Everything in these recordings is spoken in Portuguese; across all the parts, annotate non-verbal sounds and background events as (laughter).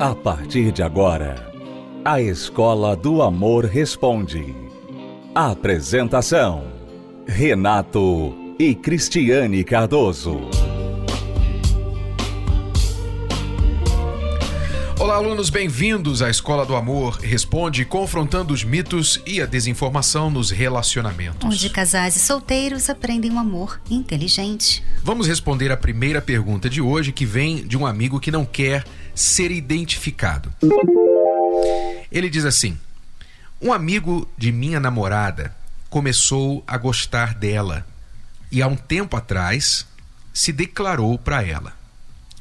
A partir de agora, a Escola do Amor Responde. Apresentação: Renato e Cristiane Cardoso. Olá, alunos, bem-vindos à Escola do Amor Responde, confrontando os mitos e a desinformação nos relacionamentos. Onde casais e solteiros aprendem um amor inteligente. Vamos responder a primeira pergunta de hoje, que vem de um amigo que não quer ser identificado. Ele diz assim: Um amigo de minha namorada começou a gostar dela e há um tempo atrás se declarou para ela.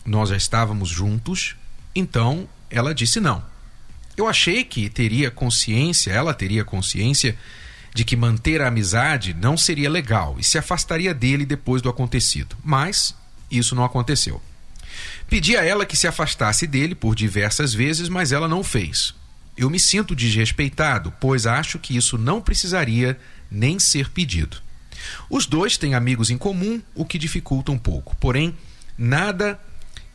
Nós já estávamos juntos, então ela disse não. Eu achei que teria consciência, ela teria consciência de que manter a amizade não seria legal e se afastaria dele depois do acontecido. Mas isso não aconteceu. Pedi a ela que se afastasse dele por diversas vezes, mas ela não fez. Eu me sinto desrespeitado, pois acho que isso não precisaria nem ser pedido. Os dois têm amigos em comum, o que dificulta um pouco, porém, nada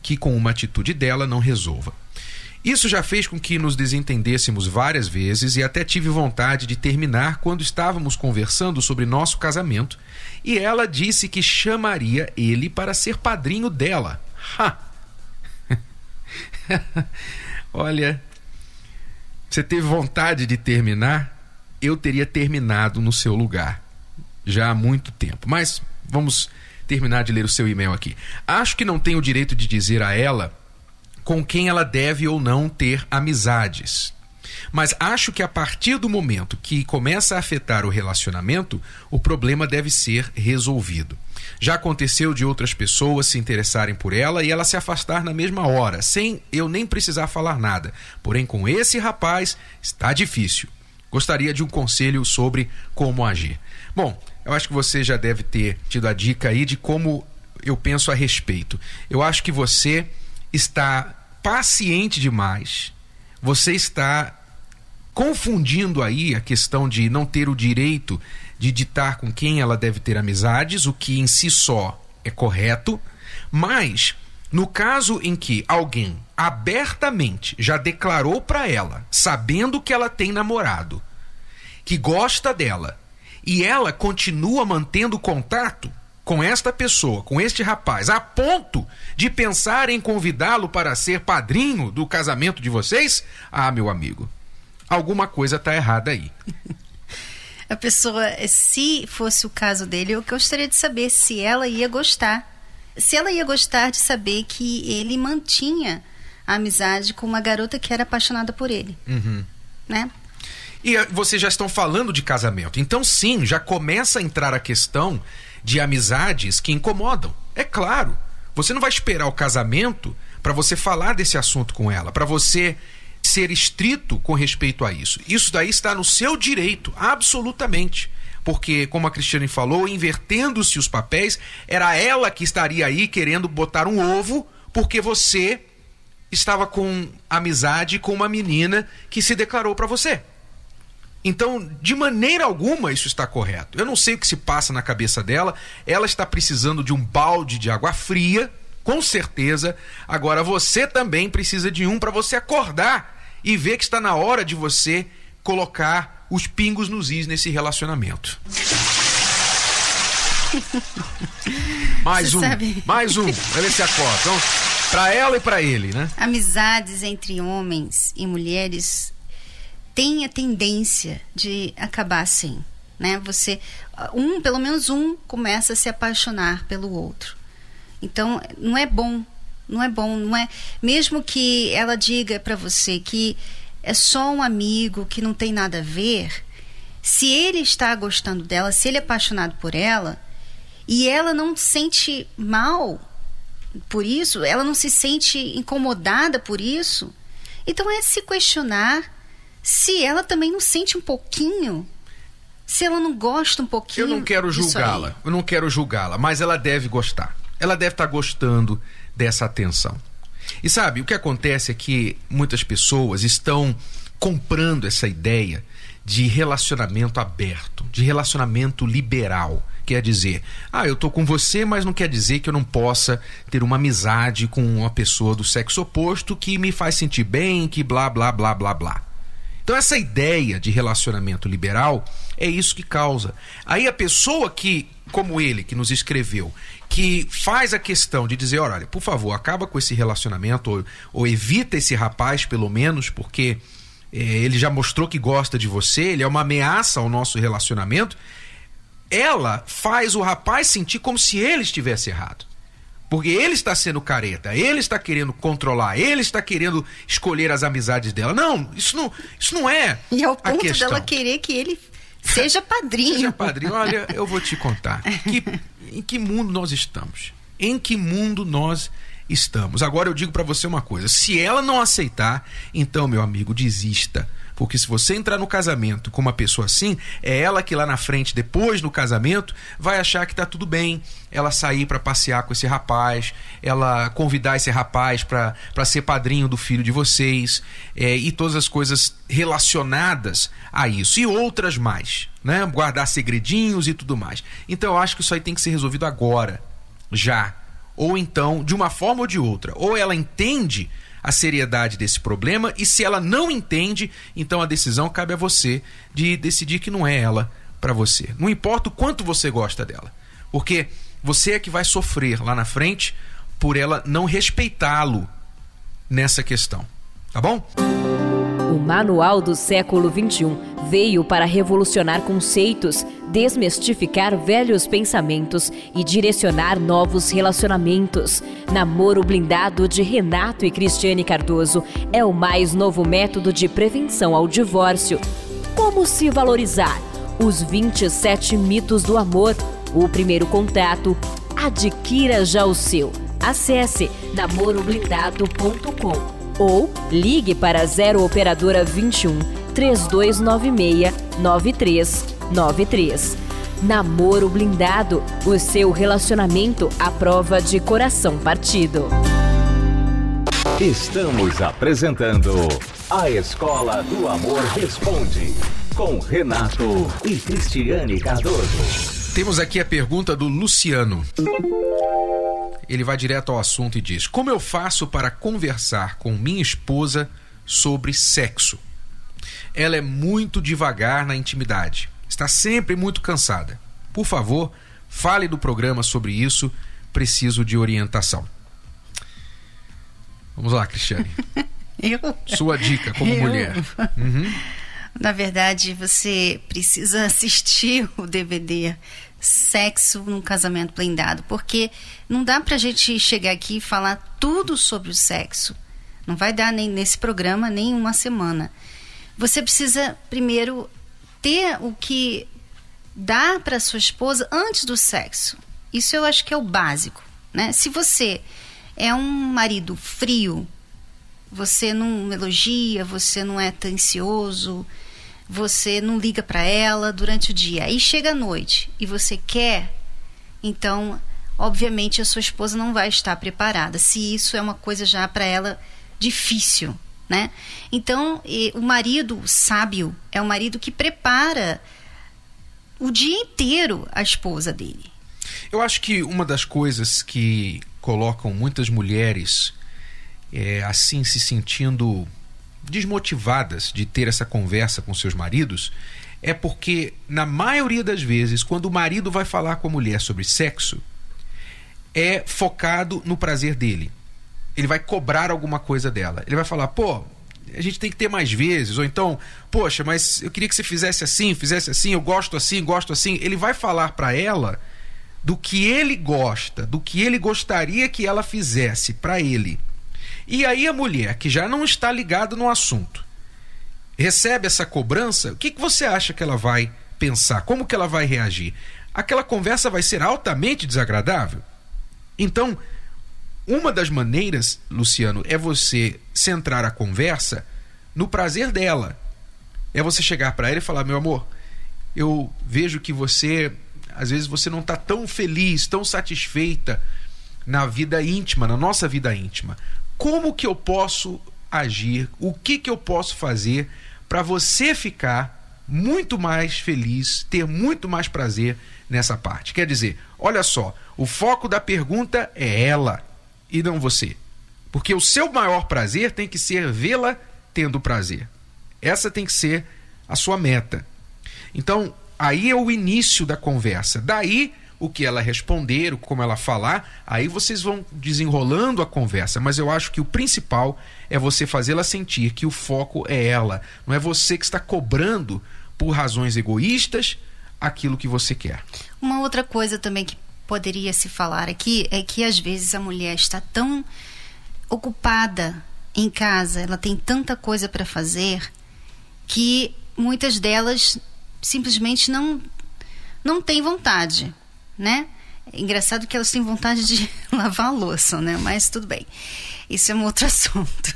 que com uma atitude dela não resolva. Isso já fez com que nos desentendêssemos várias vezes e até tive vontade de terminar quando estávamos conversando sobre nosso casamento e ela disse que chamaria ele para ser padrinho dela. Ha! (laughs) Olha, você teve vontade de terminar? Eu teria terminado no seu lugar já há muito tempo. Mas vamos terminar de ler o seu e-mail aqui. Acho que não tenho o direito de dizer a ela com quem ela deve ou não ter amizades. Mas acho que a partir do momento que começa a afetar o relacionamento, o problema deve ser resolvido. Já aconteceu de outras pessoas se interessarem por ela e ela se afastar na mesma hora, sem eu nem precisar falar nada. Porém, com esse rapaz está difícil. Gostaria de um conselho sobre como agir. Bom, eu acho que você já deve ter tido a dica aí de como eu penso a respeito. Eu acho que você está paciente demais, você está confundindo aí a questão de não ter o direito de ditar com quem ela deve ter amizades, o que em si só é correto, mas no caso em que alguém abertamente já declarou para ela, sabendo que ela tem namorado, que gosta dela, e ela continua mantendo contato, com esta pessoa, com este rapaz, a ponto de pensar em convidá-lo para ser padrinho do casamento de vocês? Ah, meu amigo, alguma coisa está errada aí. (laughs) A pessoa, se fosse o caso dele, eu gostaria de saber se ela ia gostar. Se ela ia gostar de saber que ele mantinha a amizade com uma garota que era apaixonada por ele. Uhum. Né? E eh, vocês já estão falando de casamento. Então, sim, já começa a entrar a questão de amizades que incomodam. É claro. Você não vai esperar o casamento para você falar desse assunto com ela, para você ser estrito com respeito a isso. Isso daí está no seu direito, absolutamente. Porque, como a Cristiane falou, invertendo-se os papéis, era ela que estaria aí querendo botar um ovo, porque você estava com amizade com uma menina que se declarou para você. Então, de maneira alguma isso está correto. Eu não sei o que se passa na cabeça dela. Ela está precisando de um balde de água fria, com certeza. Agora você também precisa de um para você acordar e ver que está na hora de você colocar os pingos nos is nesse relacionamento. (laughs) mais Você um, sabe. mais um. (laughs) Vai ver se acorda. Então, para ela e para ele, né? Amizades entre homens e mulheres têm a tendência de acabar assim, né? Você um, pelo menos um começa a se apaixonar pelo outro. Então, não é bom, não é bom, não é mesmo que ela diga para você que é só um amigo, que não tem nada a ver, se ele está gostando dela, se ele é apaixonado por ela, e ela não sente mal por isso, ela não se sente incomodada por isso, então é se questionar se ela também não sente um pouquinho, se ela não gosta um pouquinho. Eu não quero julgá-la, eu não quero julgá-la, mas ela deve gostar. Ela deve estar gostando dessa atenção. E sabe, o que acontece é que muitas pessoas estão comprando essa ideia de relacionamento aberto, de relacionamento liberal. quer dizer. Ah, eu tô com você, mas não quer dizer que eu não possa ter uma amizade com uma pessoa do sexo oposto que me faz sentir bem, que blá blá blá blá blá. Então essa ideia de relacionamento liberal é isso que causa. Aí a pessoa que, como ele, que nos escreveu, que faz a questão de dizer, olha, por favor, acaba com esse relacionamento ou, ou evita esse rapaz, pelo menos, porque é, ele já mostrou que gosta de você, ele é uma ameaça ao nosso relacionamento. Ela faz o rapaz sentir como se ele estivesse errado. Porque ele está sendo careta, ele está querendo controlar, ele está querendo escolher as amizades dela. Não, isso não, isso não é. E ao ponto dela querer que ele seja padrinho. seja padrinho. Olha, eu vou te contar. Que, em que mundo nós estamos? Em que mundo nós estamos? Agora eu digo para você uma coisa: se ela não aceitar, então, meu amigo, desista porque se você entrar no casamento com uma pessoa assim, é ela que lá na frente, depois no casamento, vai achar que tá tudo bem. Ela sair para passear com esse rapaz, ela convidar esse rapaz para ser padrinho do filho de vocês, é, e todas as coisas relacionadas a isso. E outras mais, né? Guardar segredinhos e tudo mais. Então eu acho que isso aí tem que ser resolvido agora, já. Ou então, de uma forma ou de outra. Ou ela entende a seriedade desse problema e se ela não entende, então a decisão cabe a você de decidir que não é ela para você. Não importa o quanto você gosta dela, porque você é que vai sofrer lá na frente por ela não respeitá-lo nessa questão. Tá bom? O Manual do Século XXI veio para revolucionar conceitos, desmistificar velhos pensamentos e direcionar novos relacionamentos. Namoro Blindado de Renato e Cristiane Cardoso é o mais novo método de prevenção ao divórcio. Como se valorizar? Os 27 mitos do amor. O primeiro contato. Adquira já o seu. Acesse namoroblindado.com ou ligue para 0 operadora 21 3296 9393. Namoro blindado, o seu relacionamento à prova de coração partido. Estamos apresentando A Escola do Amor Responde com Renato e Cristiane Cardoso. Temos aqui a pergunta do Luciano ele vai direto ao assunto e diz: Como eu faço para conversar com minha esposa sobre sexo? Ela é muito devagar na intimidade, está sempre muito cansada. Por favor, fale do programa sobre isso. Preciso de orientação. Vamos lá, Cristiane. (laughs) eu? Sua dica como eu? mulher. Uhum. Na verdade, você precisa assistir (laughs) o DVD sexo num casamento blindado, porque não dá pra gente chegar aqui e falar tudo sobre o sexo. Não vai dar nem nesse programa, nem uma semana. Você precisa primeiro ter o que dá para sua esposa antes do sexo. Isso eu acho que é o básico, né? Se você é um marido frio, você não elogia, você não é atencioso, você não liga para ela durante o dia. Aí chega a noite e você quer, então, obviamente a sua esposa não vai estar preparada. Se isso é uma coisa já para ela difícil, né? Então, o marido sábio é o marido que prepara o dia inteiro a esposa dele. Eu acho que uma das coisas que colocam muitas mulheres é, assim se sentindo desmotivadas de ter essa conversa com seus maridos é porque, na maioria das vezes, quando o marido vai falar com a mulher sobre sexo, é focado no prazer dele. Ele vai cobrar alguma coisa dela. Ele vai falar, pô, a gente tem que ter mais vezes. Ou então, poxa, mas eu queria que você fizesse assim, fizesse assim, eu gosto assim, gosto assim. Ele vai falar para ela do que ele gosta, do que ele gostaria que ela fizesse para ele. E aí a mulher, que já não está ligada no assunto, recebe essa cobrança, o que, que você acha que ela vai pensar? Como que ela vai reagir? Aquela conversa vai ser altamente desagradável? Então, uma das maneiras, Luciano, é você centrar a conversa no prazer dela. É você chegar para ela e falar: meu amor, eu vejo que você, às vezes, você não está tão feliz, tão satisfeita na vida íntima, na nossa vida íntima como que eu posso agir, o que que eu posso fazer para você ficar muito mais feliz, ter muito mais prazer nessa parte. Quer dizer, olha só, o foco da pergunta é ela e não você. Porque o seu maior prazer tem que ser vê-la tendo prazer. Essa tem que ser a sua meta. Então, aí é o início da conversa. Daí, o que ela responder, como ela falar, aí vocês vão desenrolando a conversa. Mas eu acho que o principal é você fazê-la sentir que o foco é ela. Não é você que está cobrando por razões egoístas aquilo que você quer. Uma outra coisa também que poderia se falar aqui é que às vezes a mulher está tão ocupada em casa, ela tem tanta coisa para fazer que muitas delas simplesmente não não têm vontade, né? É engraçado que elas têm vontade de (laughs) lavar a louça, né? Mas tudo bem. Isso é um outro (laughs) assunto.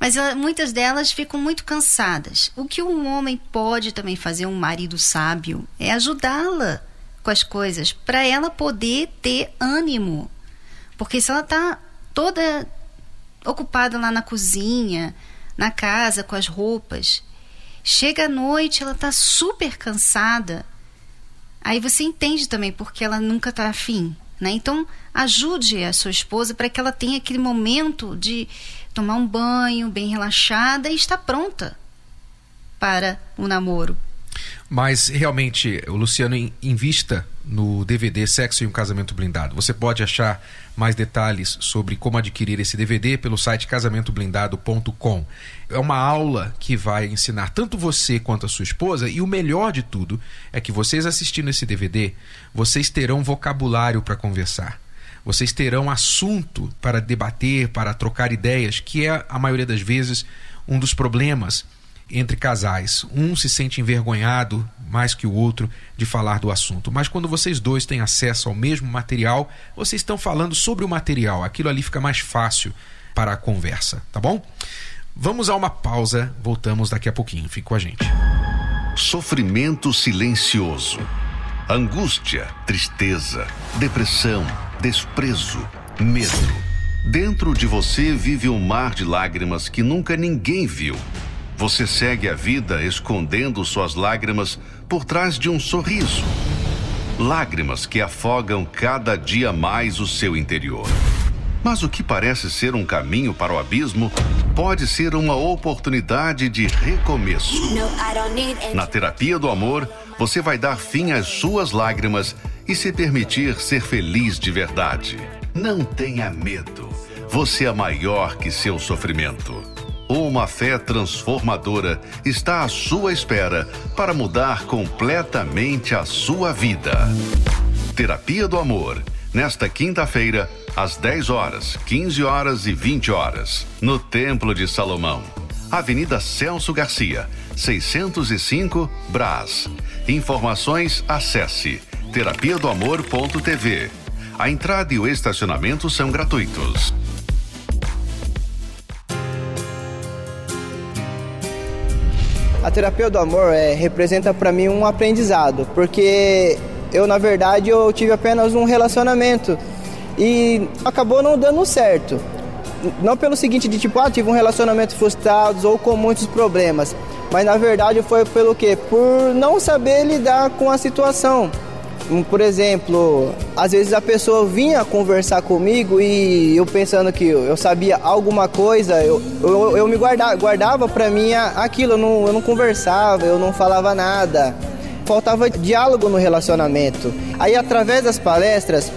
Mas ela, muitas delas ficam muito cansadas. O que um homem pode também fazer, um marido sábio, é ajudá-la com as coisas, para ela poder ter ânimo. Porque se ela está toda ocupada lá na cozinha, na casa, com as roupas, chega à noite, ela está super cansada. Aí você entende também porque ela nunca está afim. Né? Então, ajude a sua esposa para que ela tenha aquele momento de tomar um banho bem relaxada e estar pronta para o namoro. Mas realmente, o Luciano invista no DVD Sexo e um Casamento Blindado. Você pode achar mais detalhes sobre como adquirir esse DVD pelo site casamentoblindado.com. É uma aula que vai ensinar tanto você quanto a sua esposa, e o melhor de tudo é que vocês assistindo esse DVD, vocês terão vocabulário para conversar. Vocês terão assunto para debater, para trocar ideias, que é a maioria das vezes um dos problemas entre casais. Um se sente envergonhado mais que o outro de falar do assunto. Mas quando vocês dois têm acesso ao mesmo material, vocês estão falando sobre o material. Aquilo ali fica mais fácil para a conversa, tá bom? Vamos a uma pausa, voltamos daqui a pouquinho. Fique com a gente. Sofrimento silencioso. Angústia, tristeza, depressão, desprezo, medo. Dentro de você vive um mar de lágrimas que nunca ninguém viu você segue a vida escondendo suas lágrimas por trás de um sorriso. Lágrimas que afogam cada dia mais o seu interior. Mas o que parece ser um caminho para o abismo pode ser uma oportunidade de recomeço. Na terapia do amor, você vai dar fim às suas lágrimas e se permitir ser feliz de verdade. Não tenha medo. Você é maior que seu sofrimento. Uma fé transformadora está à sua espera para mudar completamente a sua vida. Terapia do Amor, nesta quinta-feira, às 10 horas, 15 horas e 20 horas, no Templo de Salomão. Avenida Celso Garcia, 605, Brás. Informações acesse terapia do amor.tv. A entrada e o estacionamento são gratuitos. A terapia do amor é, representa para mim um aprendizado, porque eu na verdade eu tive apenas um relacionamento e acabou não dando certo. Não pelo seguinte de tipo, ah, tive um relacionamento frustrado ou com muitos problemas, mas na verdade foi pelo quê? Por não saber lidar com a situação. Por exemplo, às vezes a pessoa vinha conversar comigo e eu pensando que eu sabia alguma coisa, eu, eu, eu me guardava, guardava para mim aquilo, eu não, eu não conversava, eu não falava nada. Faltava diálogo no relacionamento. Aí, através das palestras,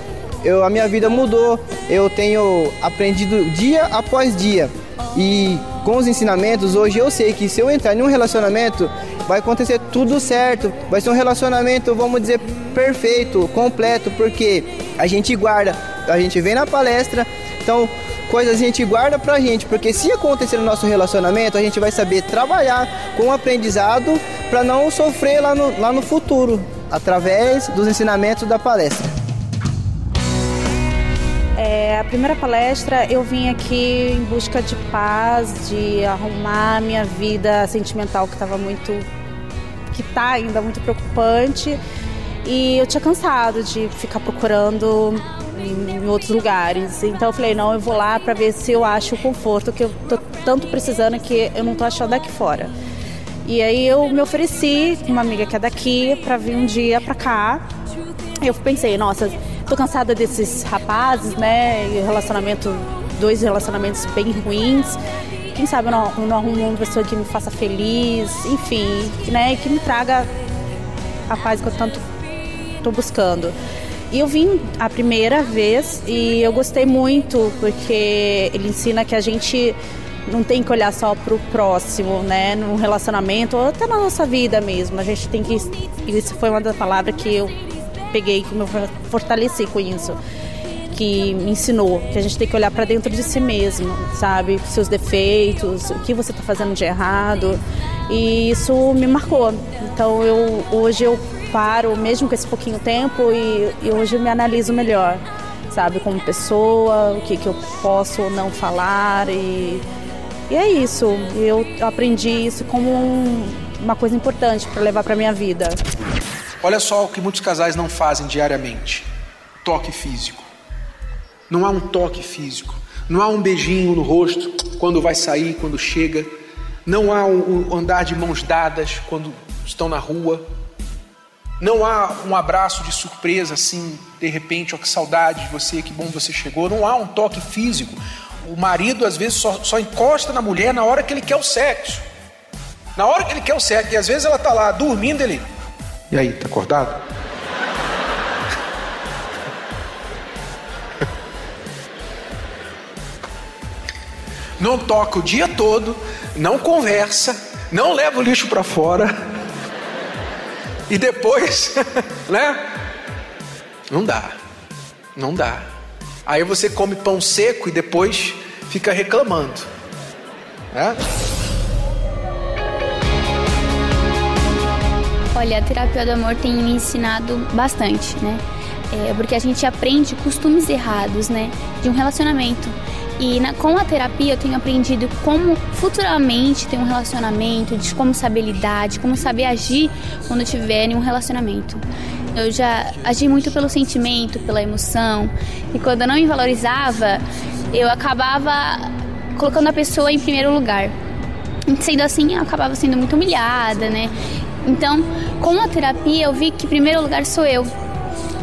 eu, a minha vida mudou. Eu tenho aprendido dia após dia. E com os ensinamentos, hoje eu sei que se eu entrar em um relacionamento, vai acontecer tudo certo. Vai ser um relacionamento, vamos dizer, perfeito, completo, porque a gente guarda, a gente vem na palestra, então coisas a gente guarda pra gente, porque se acontecer no nosso relacionamento, a gente vai saber trabalhar com o aprendizado para não sofrer lá no, lá no futuro, através dos ensinamentos da palestra. É, a primeira palestra eu vim aqui em busca de paz, de arrumar minha vida sentimental que estava muito que está ainda muito preocupante. E eu tinha cansado de ficar procurando em, outros lugares. Então eu falei, não, eu vou lá para ver se eu acho o conforto que eu tô tanto precisando que eu não tô achando aqui fora. E aí eu me ofereci uma amiga que é daqui para vir um dia para cá Eu pensei, nossa, tô cansada desses rapazes, né? E relacionamento, dois relacionamentos bem ruins. Quem sabe eu não, eu não arrumo uma pessoa que me faça feliz, enfim, né? Que me traga a paz que eu tanto tô buscando. E eu vim a primeira vez e eu gostei muito porque ele ensina que a gente não tem que olhar só para o próximo, né? No relacionamento ou até na nossa vida mesmo. A gente tem que. Isso foi uma das palavras que eu peguei, que me fortaleci com isso. Que me ensinou que a gente tem que olhar para dentro de si mesmo, sabe? Seus defeitos, o que você está fazendo de errado. E isso me marcou. Então eu hoje eu paro, mesmo com esse pouquinho tempo, e, e hoje eu me analiso melhor, sabe? Como pessoa, o que, que eu posso ou não falar. E, e é isso. Eu aprendi isso como um, uma coisa importante para levar para minha vida. Olha só o que muitos casais não fazem diariamente: toque físico. Não há um toque físico. Não há um beijinho no rosto quando vai sair, quando chega. Não há um andar de mãos dadas quando estão na rua. Não há um abraço de surpresa assim, de repente, ó, que saudade de você, que bom você chegou. Não há um toque físico. O marido às vezes só, só encosta na mulher na hora que ele quer o sexo. Na hora que ele quer o sexo. E às vezes ela tá lá dormindo, ele. E aí, tá acordado? Não toca o dia todo, não conversa, não leva o lixo para fora e depois, (laughs) né? Não dá. Não dá. Aí você come pão seco e depois fica reclamando. Né? Olha, a terapia do amor tem me ensinado bastante, né? É porque a gente aprende costumes errados, né? De um relacionamento. E na, com a terapia eu tenho aprendido como futuramente ter um relacionamento, de como saber lidar, de como saber agir quando tiver em um relacionamento. Eu já agi muito pelo sentimento, pela emoção, e quando eu não me valorizava, eu acabava colocando a pessoa em primeiro lugar. Sendo assim, eu acabava sendo muito humilhada, né? Então, com a terapia, eu vi que primeiro lugar sou eu.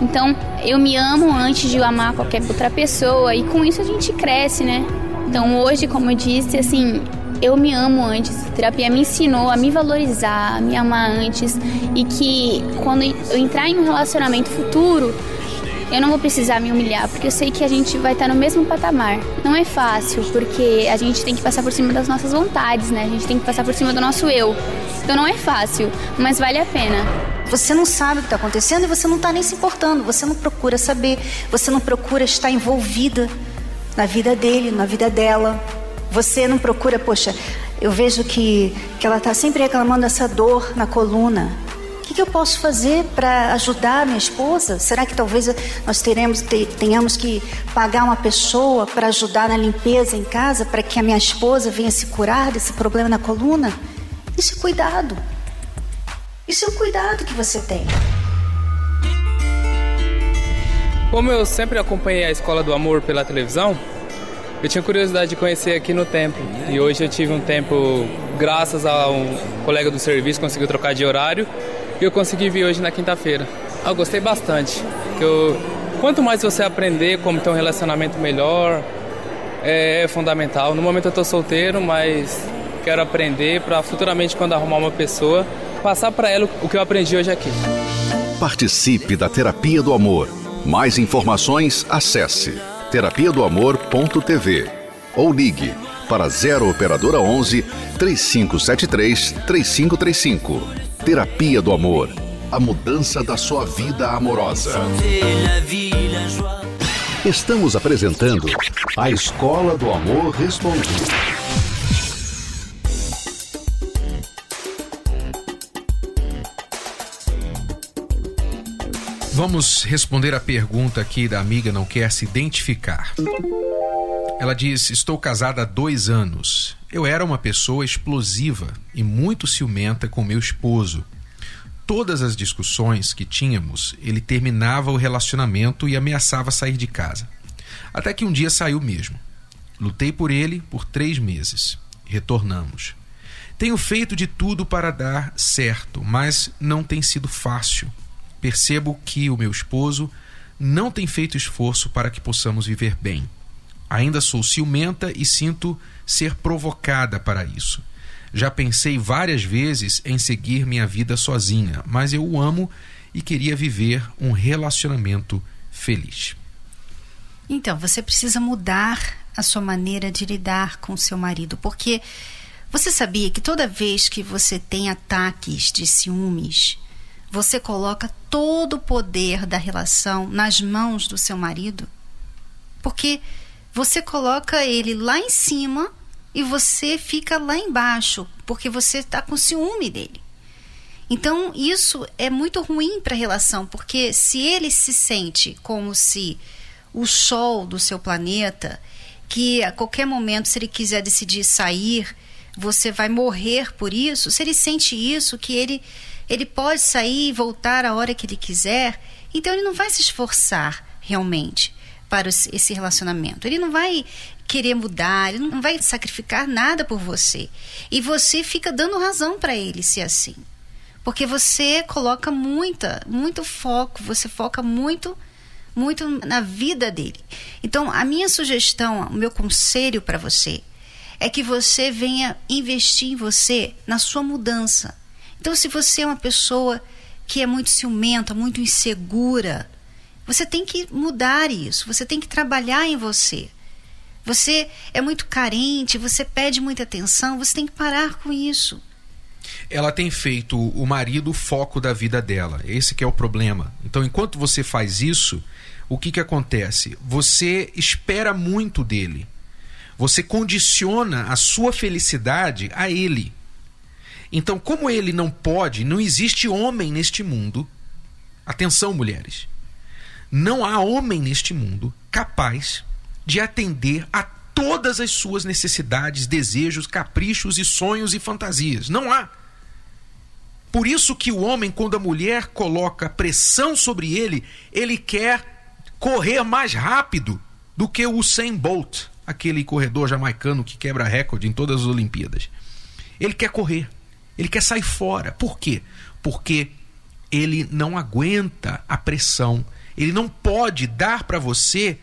Então, eu me amo antes de amar qualquer outra pessoa e com isso a gente cresce, né? Então, hoje, como eu disse, assim, eu me amo antes. A terapia me ensinou a me valorizar, a me amar antes e que quando eu entrar em um relacionamento futuro, eu não vou precisar me humilhar, porque eu sei que a gente vai estar no mesmo patamar. Não é fácil, porque a gente tem que passar por cima das nossas vontades, né? A gente tem que passar por cima do nosso eu. Então não é fácil, mas vale a pena. Você não sabe o que está acontecendo e você não está nem se importando, você não procura saber, você não procura estar envolvida na vida dele, na vida dela. Você não procura, poxa, eu vejo que, que ela está sempre reclamando dessa dor na coluna. O que, que eu posso fazer para ajudar minha esposa? Será que talvez nós teremos, tenhamos que pagar uma pessoa para ajudar na limpeza em casa para que a minha esposa venha se curar desse problema na coluna? Isso é cuidado. Isso é um cuidado que você tem. Como eu sempre acompanhei a Escola do Amor pela televisão, eu tinha curiosidade de conhecer aqui no templo. E hoje eu tive um tempo, graças a um colega do serviço, conseguiu trocar de horário. E eu consegui vir hoje na quinta-feira. Eu gostei bastante. Eu, quanto mais você aprender como ter um relacionamento melhor, é, é fundamental. No momento eu estou solteiro, mas quero aprender para futuramente, quando arrumar uma pessoa, passar para ela o que eu aprendi hoje aqui. Participe da Terapia do Amor. Mais informações, acesse terapia do amor.tv ou ligue para 0 operadora 11 3573 3535. Terapia do Amor. A mudança da sua vida amorosa. Estamos apresentando a Escola do Amor Respondido. Vamos responder a pergunta aqui da amiga não quer se identificar. Ela diz: Estou casada há dois anos. Eu era uma pessoa explosiva e muito ciumenta com meu esposo. Todas as discussões que tínhamos, ele terminava o relacionamento e ameaçava sair de casa. Até que um dia saiu mesmo. Lutei por ele por três meses. Retornamos. Tenho feito de tudo para dar certo, mas não tem sido fácil. Percebo que o meu esposo não tem feito esforço para que possamos viver bem. Ainda sou ciumenta e sinto ser provocada para isso. Já pensei várias vezes em seguir minha vida sozinha, mas eu o amo e queria viver um relacionamento feliz. Então, você precisa mudar a sua maneira de lidar com seu marido, porque você sabia que toda vez que você tem ataques de ciúmes, você coloca todo o poder da relação nas mãos do seu marido? Porque você coloca ele lá em cima e você fica lá embaixo, porque você está com ciúme dele. Então, isso é muito ruim para a relação, porque se ele se sente como se o sol do seu planeta, que a qualquer momento, se ele quiser decidir sair, você vai morrer por isso, se ele sente isso, que ele, ele pode sair e voltar a hora que ele quiser, então ele não vai se esforçar realmente para esse relacionamento. Ele não vai querer mudar, ele não vai sacrificar nada por você. E você fica dando razão para ele ser assim. Porque você coloca muita, muito foco, você foca muito muito na vida dele. Então, a minha sugestão, o meu conselho para você é que você venha investir em você, na sua mudança. Então, se você é uma pessoa que é muito ciumenta, muito insegura, você tem que mudar isso, você tem que trabalhar em você. Você é muito carente, você pede muita atenção, você tem que parar com isso. Ela tem feito o marido o foco da vida dela. Esse que é o problema. Então, enquanto você faz isso, o que que acontece? Você espera muito dele. Você condiciona a sua felicidade a ele. Então, como ele não pode, não existe homem neste mundo. Atenção, mulheres não há homem neste mundo capaz de atender a todas as suas necessidades, desejos, caprichos e sonhos e fantasias. Não há. Por isso que o homem, quando a mulher coloca pressão sobre ele, ele quer correr mais rápido do que o Usain Bolt, aquele corredor jamaicano que quebra recorde em todas as Olimpíadas. Ele quer correr, ele quer sair fora. Por quê? Porque ele não aguenta a pressão ele não pode dar para você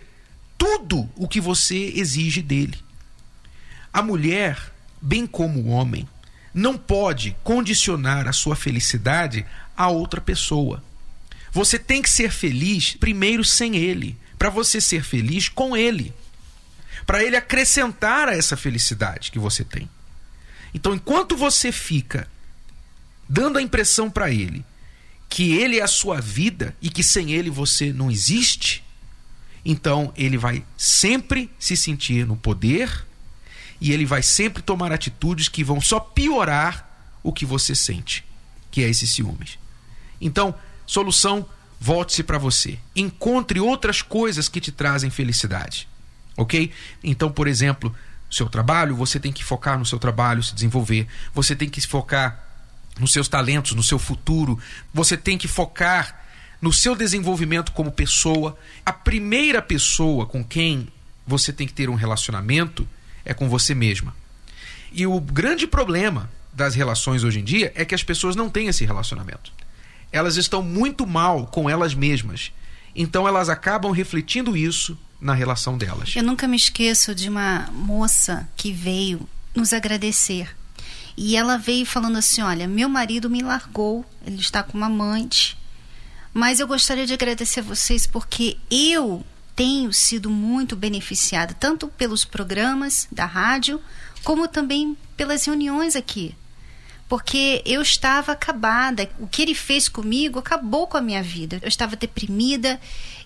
tudo o que você exige dele. A mulher, bem como o homem, não pode condicionar a sua felicidade a outra pessoa. Você tem que ser feliz primeiro sem ele, para você ser feliz com ele, para ele acrescentar a essa felicidade que você tem. Então, enquanto você fica dando a impressão para ele que ele é a sua vida e que sem ele você não existe, então ele vai sempre se sentir no poder e ele vai sempre tomar atitudes que vão só piorar o que você sente, que é esses ciúmes. Então, solução, volte-se para você. Encontre outras coisas que te trazem felicidade. OK? Então, por exemplo, seu trabalho, você tem que focar no seu trabalho, se desenvolver. Você tem que focar nos seus talentos, no seu futuro. Você tem que focar no seu desenvolvimento como pessoa. A primeira pessoa com quem você tem que ter um relacionamento é com você mesma. E o grande problema das relações hoje em dia é que as pessoas não têm esse relacionamento. Elas estão muito mal com elas mesmas. Então elas acabam refletindo isso na relação delas. Eu nunca me esqueço de uma moça que veio nos agradecer e ela veio falando assim: Olha, meu marido me largou, ele está com uma amante, mas eu gostaria de agradecer a vocês porque eu tenho sido muito beneficiada, tanto pelos programas da rádio, como também pelas reuniões aqui. Porque eu estava acabada. O que ele fez comigo acabou com a minha vida. Eu estava deprimida,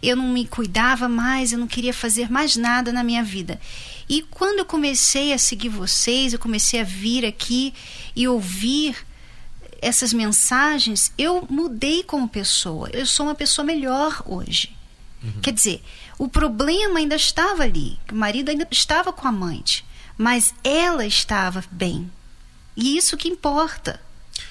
eu não me cuidava mais, eu não queria fazer mais nada na minha vida. E quando eu comecei a seguir vocês, eu comecei a vir aqui e ouvir essas mensagens, eu mudei como pessoa. Eu sou uma pessoa melhor hoje. Uhum. Quer dizer, o problema ainda estava ali. O marido ainda estava com a amante. Mas ela estava bem. E isso que importa.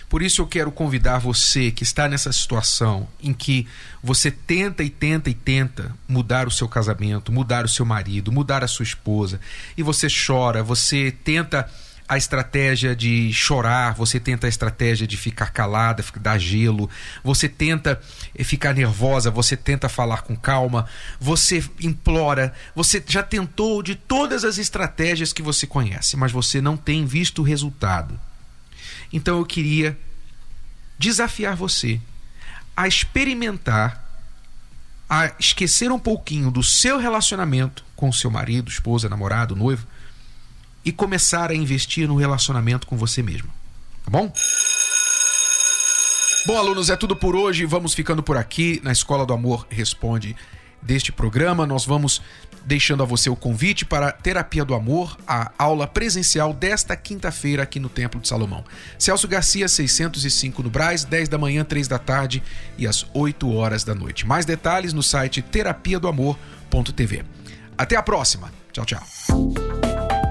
Por isso eu quero convidar você que está nessa situação em que você tenta e tenta e tenta mudar o seu casamento, mudar o seu marido, mudar a sua esposa, e você chora, você tenta a estratégia de chorar, você tenta a estratégia de ficar calada, dar gelo, você tenta eh, ficar nervosa, você tenta falar com calma, você implora, você já tentou de todas as estratégias que você conhece, mas você não tem visto o resultado. Então eu queria desafiar você a experimentar, a esquecer um pouquinho do seu relacionamento com seu marido, esposa, namorado, noivo e começar a investir no relacionamento com você mesmo. Tá bom? Bom, alunos, é tudo por hoje. Vamos ficando por aqui na Escola do Amor Responde deste programa. Nós vamos deixando a você o convite para Terapia do Amor, a aula presencial desta quinta-feira aqui no Templo de Salomão. Celso Garcia, 605 no Braz, 10 da manhã, 3 da tarde e às 8 horas da noite. Mais detalhes no site terapia do amor.tv. Até a próxima. Tchau, tchau.